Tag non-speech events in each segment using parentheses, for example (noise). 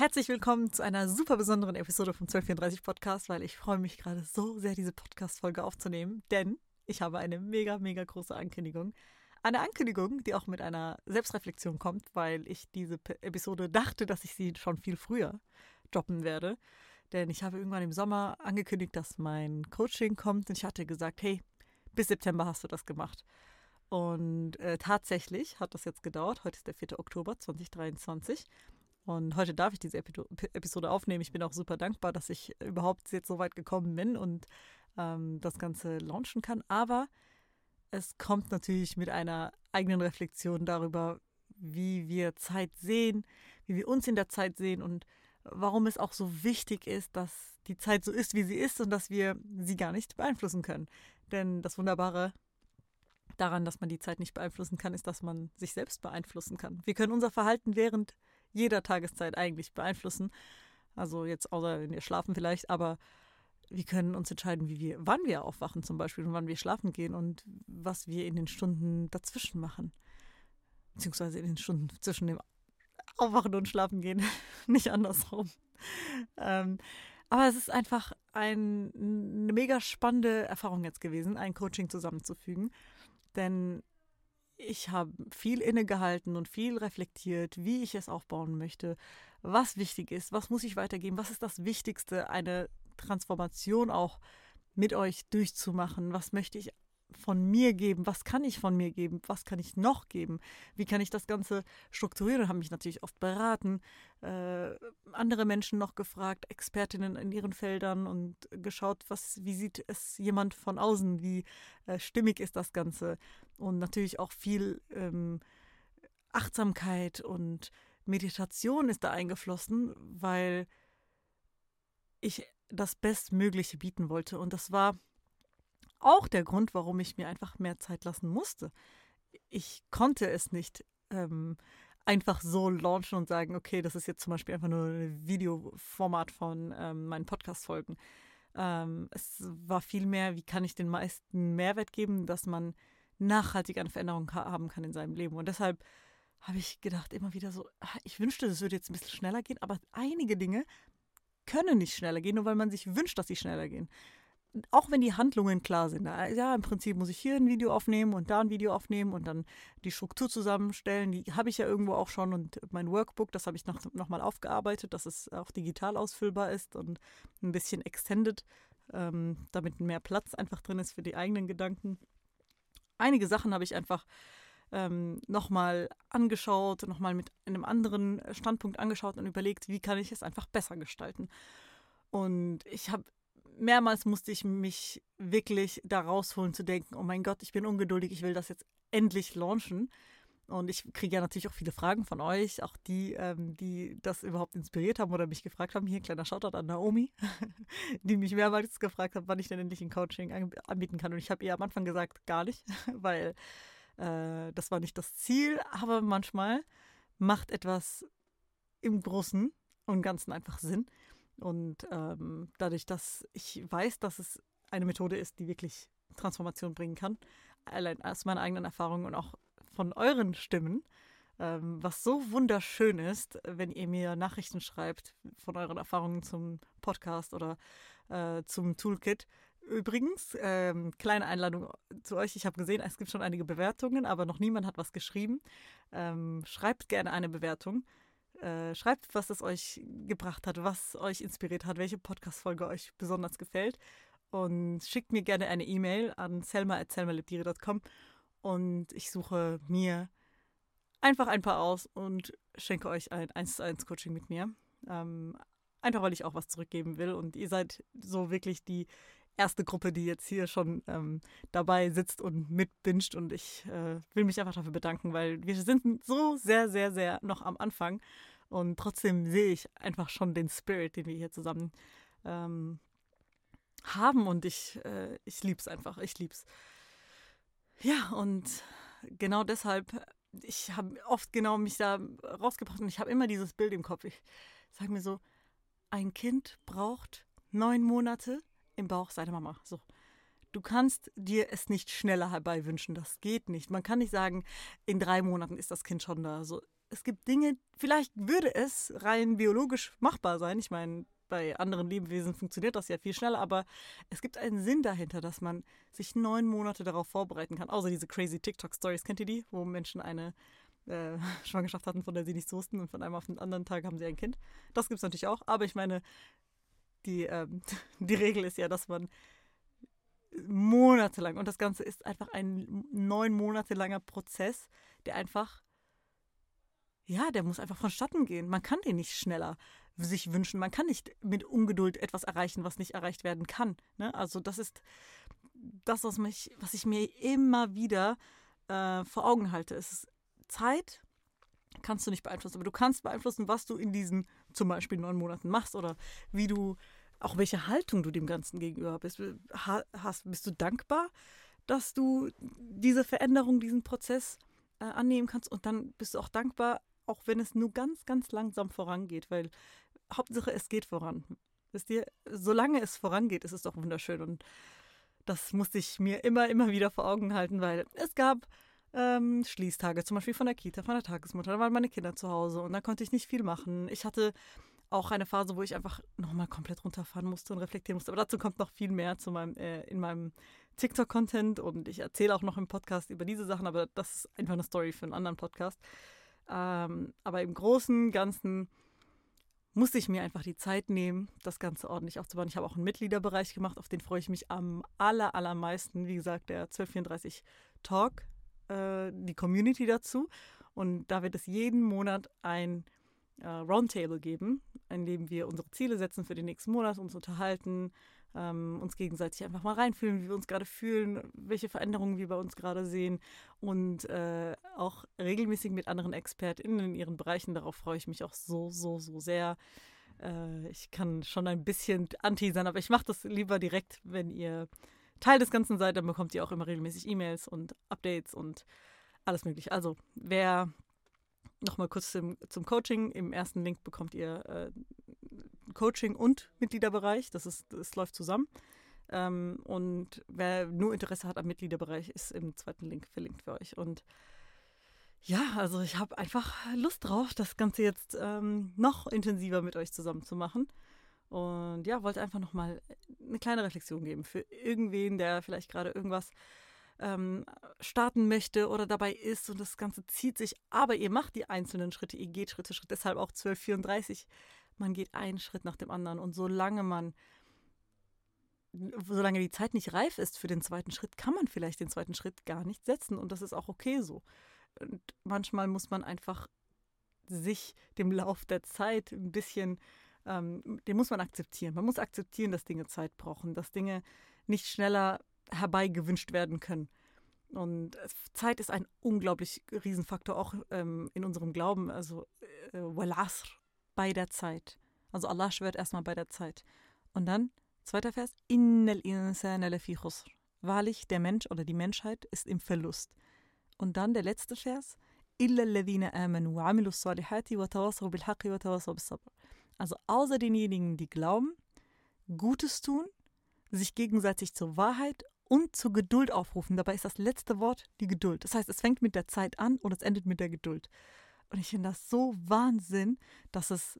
Herzlich willkommen zu einer super besonderen Episode vom 1234 Podcast, weil ich freue mich gerade so sehr, diese Podcast-Folge aufzunehmen, denn ich habe eine mega, mega große Ankündigung. Eine Ankündigung, die auch mit einer Selbstreflexion kommt, weil ich diese Episode dachte, dass ich sie schon viel früher droppen werde. Denn ich habe irgendwann im Sommer angekündigt, dass mein Coaching kommt und ich hatte gesagt, hey, bis September hast du das gemacht. Und äh, tatsächlich hat das jetzt gedauert. Heute ist der 4. Oktober 2023. Und heute darf ich diese Episode aufnehmen. Ich bin auch super dankbar, dass ich überhaupt jetzt so weit gekommen bin und ähm, das Ganze launchen kann. Aber es kommt natürlich mit einer eigenen Reflexion darüber, wie wir Zeit sehen, wie wir uns in der Zeit sehen und warum es auch so wichtig ist, dass die Zeit so ist, wie sie ist und dass wir sie gar nicht beeinflussen können. Denn das Wunderbare daran, dass man die Zeit nicht beeinflussen kann, ist, dass man sich selbst beeinflussen kann. Wir können unser Verhalten während jeder Tageszeit eigentlich beeinflussen. Also jetzt außer wenn wir schlafen vielleicht, aber wir können uns entscheiden, wie wir, wann wir aufwachen zum Beispiel und wann wir schlafen gehen und was wir in den Stunden dazwischen machen. Beziehungsweise in den Stunden zwischen dem Aufwachen und Schlafen gehen, (laughs) nicht andersrum. Ähm, aber es ist einfach ein, eine mega spannende Erfahrung jetzt gewesen, ein Coaching zusammenzufügen. Denn ich habe viel innegehalten und viel reflektiert, wie ich es aufbauen möchte, was wichtig ist, was muss ich weitergeben, was ist das Wichtigste, eine Transformation auch mit euch durchzumachen, was möchte ich von mir geben, was kann ich von mir geben, was kann ich noch geben, wie kann ich das Ganze strukturieren, habe mich natürlich oft beraten, äh, andere Menschen noch gefragt, Expertinnen in ihren Feldern und geschaut, was, wie sieht es jemand von außen, wie äh, stimmig ist das Ganze? Und natürlich auch viel ähm, Achtsamkeit und Meditation ist da eingeflossen, weil ich das Bestmögliche bieten wollte. Und das war auch der Grund, warum ich mir einfach mehr Zeit lassen musste. Ich konnte es nicht ähm, einfach so launchen und sagen, okay, das ist jetzt zum Beispiel einfach nur ein Videoformat von ähm, meinen Podcast-Folgen. Ähm, es war vielmehr, wie kann ich den meisten Mehrwert geben, dass man nachhaltig eine Veränderung ha haben kann in seinem Leben. Und deshalb habe ich gedacht, immer wieder so, ah, ich wünschte, das würde jetzt ein bisschen schneller gehen, aber einige Dinge können nicht schneller gehen, nur weil man sich wünscht, dass sie schneller gehen auch wenn die Handlungen klar sind, ja, im Prinzip muss ich hier ein Video aufnehmen und da ein Video aufnehmen und dann die Struktur zusammenstellen, die habe ich ja irgendwo auch schon und mein Workbook, das habe ich noch, noch mal aufgearbeitet, dass es auch digital ausfüllbar ist und ein bisschen extended, ähm, damit mehr Platz einfach drin ist für die eigenen Gedanken. Einige Sachen habe ich einfach ähm, nochmal angeschaut, nochmal mit einem anderen Standpunkt angeschaut und überlegt, wie kann ich es einfach besser gestalten. Und ich habe mehrmals musste ich mich wirklich da rausholen zu denken, oh mein Gott, ich bin ungeduldig, ich will das jetzt endlich launchen. Und ich kriege ja natürlich auch viele Fragen von euch, auch die, ähm, die das überhaupt inspiriert haben oder mich gefragt haben. Hier ein kleiner Shoutout an Naomi, (laughs) die mich mehrmals gefragt hat, wann ich denn endlich ein Coaching anbieten kann. Und ich habe ihr am Anfang gesagt, gar nicht, (laughs) weil äh, das war nicht das Ziel. Aber manchmal macht etwas im Großen und Ganzen einfach Sinn. Und ähm, dadurch, dass ich weiß, dass es eine Methode ist, die wirklich Transformation bringen kann, allein aus meiner eigenen Erfahrung und auch von euren Stimmen, ähm, was so wunderschön ist, wenn ihr mir Nachrichten schreibt von euren Erfahrungen zum Podcast oder äh, zum Toolkit. Übrigens, ähm, kleine Einladung zu euch. Ich habe gesehen, es gibt schon einige Bewertungen, aber noch niemand hat was geschrieben. Ähm, schreibt gerne eine Bewertung. Äh, schreibt, was es euch gebracht hat, was euch inspiriert hat, welche Podcast-Folge euch besonders gefällt. Und schickt mir gerne eine E-Mail an selma.selmalebdire.com und ich suche mir einfach ein paar aus und schenke euch ein 1 zu 1 Coaching mit mir. Ähm, einfach weil ich auch was zurückgeben will. Und ihr seid so wirklich die erste Gruppe, die jetzt hier schon ähm, dabei sitzt und mitbinscht. Und ich äh, will mich einfach dafür bedanken, weil wir sind so sehr, sehr, sehr noch am Anfang. Und trotzdem sehe ich einfach schon den Spirit, den wir hier zusammen ähm, haben. Und ich, äh, ich liebe es einfach. Ich liebe es. Ja, und genau deshalb, ich habe oft genau mich da rausgebracht und ich habe immer dieses Bild im Kopf. Ich sage mir so, ein Kind braucht neun Monate, im Bauch seiner Mama. So. Du kannst dir es nicht schneller herbei wünschen. Das geht nicht. Man kann nicht sagen, in drei Monaten ist das Kind schon da. So, es gibt Dinge, vielleicht würde es rein biologisch machbar sein. Ich meine, bei anderen Lebewesen funktioniert das ja viel schneller, aber es gibt einen Sinn dahinter, dass man sich neun Monate darauf vorbereiten kann. Außer diese crazy TikTok-Stories, kennt ihr die? Wo Menschen eine äh, (laughs) Schwangerschaft hatten, von der sie nichts wussten und von einem auf den anderen Tag haben sie ein Kind. Das gibt es natürlich auch, aber ich meine, die, ähm, (laughs) die Regel ist ja, dass man monatelang, und das Ganze ist einfach ein neun Monate langer Prozess, der einfach ja, der muss einfach vonstatten gehen. Man kann den nicht schneller sich wünschen. Man kann nicht mit Ungeduld etwas erreichen, was nicht erreicht werden kann. Ne? Also das ist das, was, mich, was ich mir immer wieder äh, vor Augen halte. Es ist Zeit, kannst du nicht beeinflussen, aber du kannst beeinflussen, was du in diesen zum Beispiel neun Monaten machst oder wie du, auch welche Haltung du dem Ganzen gegenüber bist. Hast, bist du dankbar, dass du diese Veränderung, diesen Prozess äh, annehmen kannst und dann bist du auch dankbar, auch wenn es nur ganz, ganz langsam vorangeht, weil Hauptsache es geht voran. Wisst ihr, solange es vorangeht, ist es doch wunderschön und das musste ich mir immer, immer wieder vor Augen halten, weil es gab ähm, Schließtage, zum Beispiel von der Kita, von der Tagesmutter, da waren meine Kinder zu Hause und da konnte ich nicht viel machen. Ich hatte auch eine Phase, wo ich einfach nochmal komplett runterfahren musste und reflektieren musste. Aber dazu kommt noch viel mehr zu meinem, äh, in meinem TikTok-Content und ich erzähle auch noch im Podcast über diese Sachen, aber das ist einfach eine Story für einen anderen Podcast. Ähm, aber im Großen und Ganzen musste ich mir einfach die Zeit nehmen, das Ganze ordentlich aufzubauen. Ich habe auch einen Mitgliederbereich gemacht, auf den freue ich mich am aller, allermeisten. Wie gesagt, der 1234 Talk, äh, die Community dazu. Und da wird es jeden Monat ein äh, Roundtable geben, in dem wir unsere Ziele setzen für den nächsten Monat, uns unterhalten, ähm, uns gegenseitig einfach mal reinfühlen, wie wir uns gerade fühlen, welche Veränderungen wir bei uns gerade sehen und äh, auch regelmäßig mit anderen ExpertInnen in ihren Bereichen. Darauf freue ich mich auch so, so, so sehr. Äh, ich kann schon ein bisschen anteasern, aber ich mache das lieber direkt, wenn ihr Teil des Ganzen seid, dann bekommt ihr auch immer regelmäßig E-Mails und Updates und alles mögliche. Also, wer nochmal kurz zum, zum, Coaching. Im ersten Link bekommt ihr äh, Coaching und Mitgliederbereich. Das, ist, das läuft zusammen. Ähm, und wer nur Interesse hat am Mitgliederbereich, ist im zweiten Link verlinkt für euch. Und ja, also ich habe einfach Lust drauf, das Ganze jetzt ähm, noch intensiver mit euch zusammen zu machen. Und ja, wollte einfach nochmal eine kleine Reflexion geben für irgendwen, der vielleicht gerade irgendwas ähm, starten möchte oder dabei ist und das Ganze zieht sich. Aber ihr macht die einzelnen Schritte, ihr geht Schritt für Schritt. Deshalb auch 1234 man geht einen Schritt nach dem anderen und solange man solange die Zeit nicht reif ist für den zweiten Schritt, kann man vielleicht den zweiten Schritt gar nicht setzen und das ist auch okay so. Und manchmal muss man einfach sich dem Lauf der Zeit ein bisschen, ähm, den muss man akzeptieren. Man muss akzeptieren, dass Dinge Zeit brauchen, dass Dinge nicht schneller herbeigewünscht werden können. Und Zeit ist ein unglaublich Riesenfaktor, auch ähm, in unserem Glauben. Also, äh, bei der Zeit. Also Allah schwört erstmal bei der Zeit. Und dann, zweiter Vers, Innal insana lafi khusr. Wahrlich, der Mensch oder die Menschheit ist im Verlust. Und dann der letzte Vers. Also außer denjenigen, die glauben, Gutes tun, sich gegenseitig zur Wahrheit und zur Geduld aufrufen. Dabei ist das letzte Wort die Geduld. Das heißt, es fängt mit der Zeit an und es endet mit der Geduld. Und ich finde das so Wahnsinn, dass es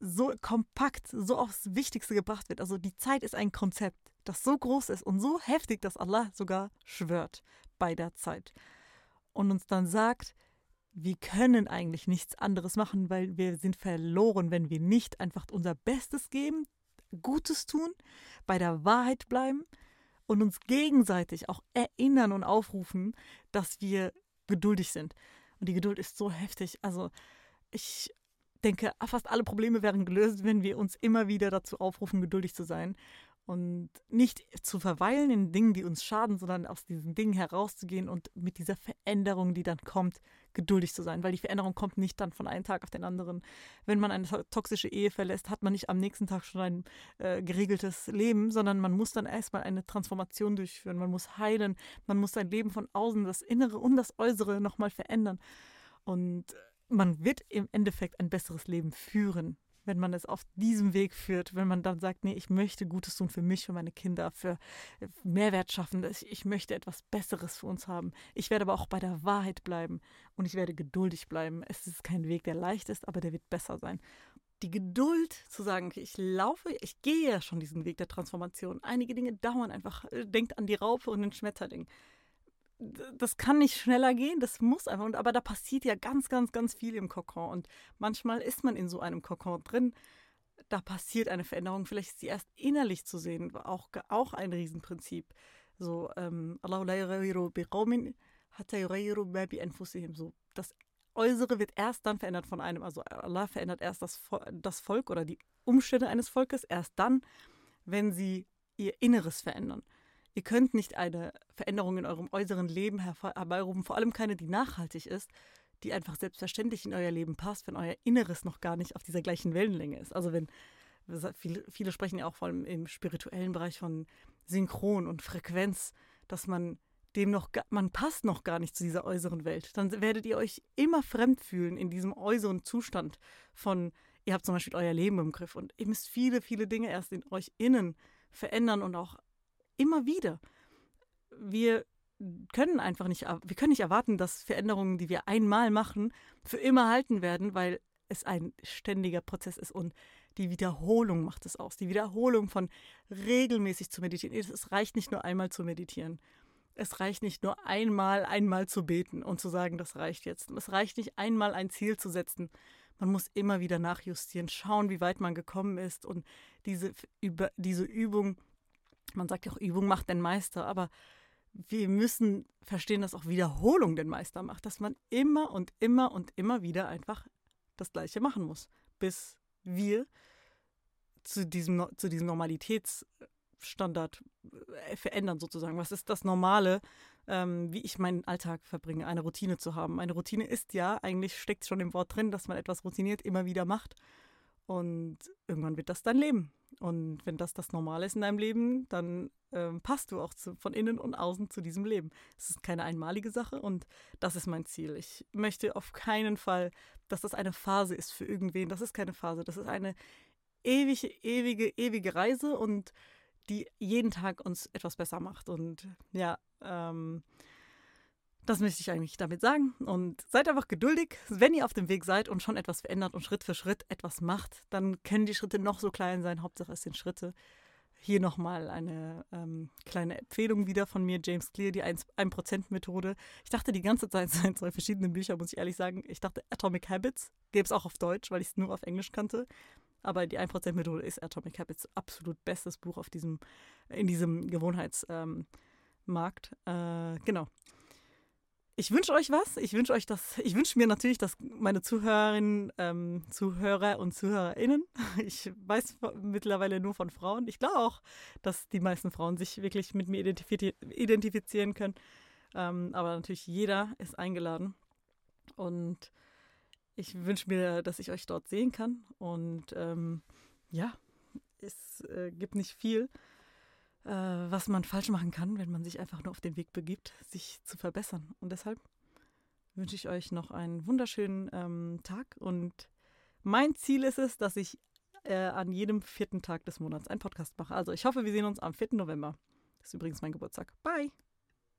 so kompakt, so aufs Wichtigste gebracht wird. Also die Zeit ist ein Konzept, das so groß ist und so heftig, dass Allah sogar schwört bei der Zeit. Und uns dann sagt, wir können eigentlich nichts anderes machen, weil wir sind verloren, wenn wir nicht einfach unser Bestes geben, Gutes tun, bei der Wahrheit bleiben und uns gegenseitig auch erinnern und aufrufen, dass wir geduldig sind. Und die Geduld ist so heftig. Also ich denke, fast alle Probleme wären gelöst, wenn wir uns immer wieder dazu aufrufen, geduldig zu sein und nicht zu verweilen in Dingen, die uns schaden, sondern aus diesen Dingen herauszugehen und mit dieser Veränderung, die dann kommt, geduldig zu sein, weil die Veränderung kommt nicht dann von einem Tag auf den anderen. Wenn man eine toxische Ehe verlässt, hat man nicht am nächsten Tag schon ein äh, geregeltes Leben, sondern man muss dann erstmal eine Transformation durchführen, man muss heilen, man muss sein Leben von außen, das Innere und das Äußere nochmal verändern. Und man wird im Endeffekt ein besseres Leben führen, wenn man es auf diesem Weg führt, wenn man dann sagt, nee, ich möchte Gutes tun für mich, für meine Kinder, für Mehrwert schaffen, ich möchte etwas Besseres für uns haben. Ich werde aber auch bei der Wahrheit bleiben und ich werde geduldig bleiben. Es ist kein Weg, der leicht ist, aber der wird besser sein. Die Geduld zu sagen, ich laufe, ich gehe ja schon diesen Weg der Transformation. Einige Dinge dauern einfach. Denkt an die Raupe und den Schmetterling das kann nicht schneller gehen, das muss einfach. Und, aber da passiert ja ganz, ganz, ganz viel im Kokon. Und manchmal ist man in so einem Kokon drin. Da passiert eine Veränderung. Vielleicht ist sie erst innerlich zu sehen. Auch, auch ein Riesenprinzip. So, ähm, so, das Äußere wird erst dann verändert von einem. Also Allah verändert erst das, das Volk oder die Umstände eines Volkes erst dann, wenn sie ihr Inneres verändern. Ihr könnt nicht eine Veränderung in eurem äußeren Leben herbeirufen, vor allem keine, die nachhaltig ist, die einfach selbstverständlich in euer Leben passt, wenn euer Inneres noch gar nicht auf dieser gleichen Wellenlänge ist. Also wenn viele, sprechen ja auch vor allem im spirituellen Bereich von Synchron und Frequenz, dass man dem noch man passt noch gar nicht zu dieser äußeren Welt. Dann werdet ihr euch immer fremd fühlen in diesem äußeren Zustand von ihr habt zum Beispiel euer Leben im Griff und ihr müsst viele, viele Dinge erst in euch innen verändern und auch Immer wieder. Wir können einfach nicht, wir können nicht erwarten, dass Veränderungen, die wir einmal machen, für immer halten werden, weil es ein ständiger Prozess ist und die Wiederholung macht es aus. Die Wiederholung von regelmäßig zu meditieren. Es reicht nicht nur einmal zu meditieren. Es reicht nicht nur einmal, einmal zu beten und zu sagen, das reicht jetzt. Es reicht nicht einmal ein Ziel zu setzen. Man muss immer wieder nachjustieren, schauen, wie weit man gekommen ist und diese, diese Übung man sagt ja auch, Übung macht den Meister, aber wir müssen verstehen, dass auch Wiederholung den Meister macht, dass man immer und immer und immer wieder einfach das Gleiche machen muss, bis wir zu diesem, zu diesem Normalitätsstandard äh, verändern sozusagen. Was ist das Normale, ähm, wie ich meinen Alltag verbringe, eine Routine zu haben. Eine Routine ist ja, eigentlich steckt schon im Wort drin, dass man etwas routiniert immer wieder macht und irgendwann wird das dein Leben. Und wenn das das Normale ist in deinem Leben, dann ähm, passt du auch zu, von innen und außen zu diesem Leben. Es ist keine einmalige Sache und das ist mein Ziel. Ich möchte auf keinen Fall, dass das eine Phase ist für irgendwen. Das ist keine Phase. Das ist eine ewige, ewige, ewige Reise und die jeden Tag uns etwas besser macht. Und ja, ähm, das möchte ich eigentlich damit sagen. Und seid einfach geduldig. Wenn ihr auf dem Weg seid und schon etwas verändert und Schritt für Schritt etwas macht, dann können die Schritte noch so klein sein. Hauptsache es sind Schritte. Hier nochmal eine ähm, kleine Empfehlung wieder von mir, James Clear, die 1%-Methode. Ich dachte die ganze Zeit, es (laughs) seien zwei verschiedene Bücher, muss ich ehrlich sagen. Ich dachte Atomic Habits, gäbe es auch auf Deutsch, weil ich es nur auf Englisch kannte. Aber die 1%-Methode ist Atomic Habits absolut bestes Buch auf diesem, in diesem Gewohnheitsmarkt. Ähm, äh, genau ich wünsche euch was. Ich wünsche euch das. Ich wünsche mir natürlich, dass meine Zuhörerinnen, ähm, Zuhörer und Zuhörerinnen, (laughs) ich weiß mittlerweile nur von Frauen. Ich glaube auch, dass die meisten Frauen sich wirklich mit mir identifizieren können. Ähm, aber natürlich jeder ist eingeladen. Und ich wünsche mir, dass ich euch dort sehen kann. Und ähm, ja, es äh, gibt nicht viel äh, was man falsch machen kann, wenn man sich einfach nur auf den Weg begibt, sich zu verbessern. Und deshalb wünsche ich euch noch einen wunderschönen ähm, Tag und mein Ziel ist es, dass ich äh, an jedem vierten Tag des Monats einen Podcast mache. Also ich hoffe, wir sehen uns am 4. November. Das ist übrigens mein Geburtstag. Bye!